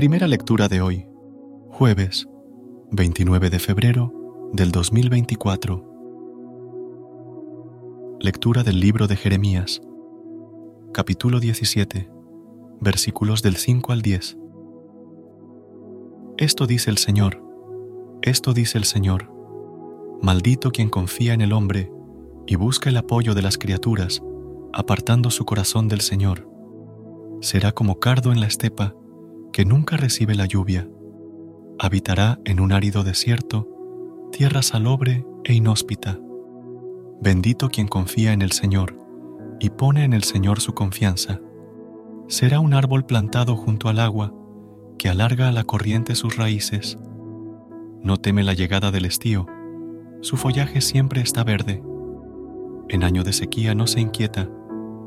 Primera lectura de hoy, jueves 29 de febrero del 2024. Lectura del libro de Jeremías, capítulo 17, versículos del 5 al 10. Esto dice el Señor, esto dice el Señor, maldito quien confía en el hombre y busca el apoyo de las criaturas, apartando su corazón del Señor. Será como cardo en la estepa, que nunca recibe la lluvia. Habitará en un árido desierto, tierra salobre e inhóspita. Bendito quien confía en el Señor y pone en el Señor su confianza. Será un árbol plantado junto al agua, que alarga a la corriente sus raíces. No teme la llegada del estío, su follaje siempre está verde en año de sequía no se inquieta,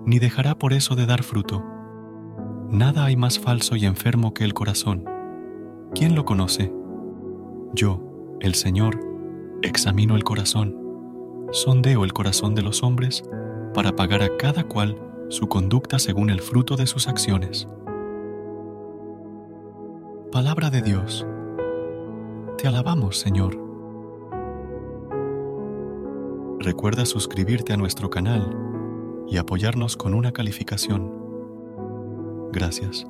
ni dejará por eso de dar fruto. Nada hay más falso y enfermo que el corazón. ¿Quién lo conoce? Yo, el Señor, examino el corazón, sondeo el corazón de los hombres para pagar a cada cual su conducta según el fruto de sus acciones. Palabra de Dios. Te alabamos, Señor. Recuerda suscribirte a nuestro canal y apoyarnos con una calificación. Gracias.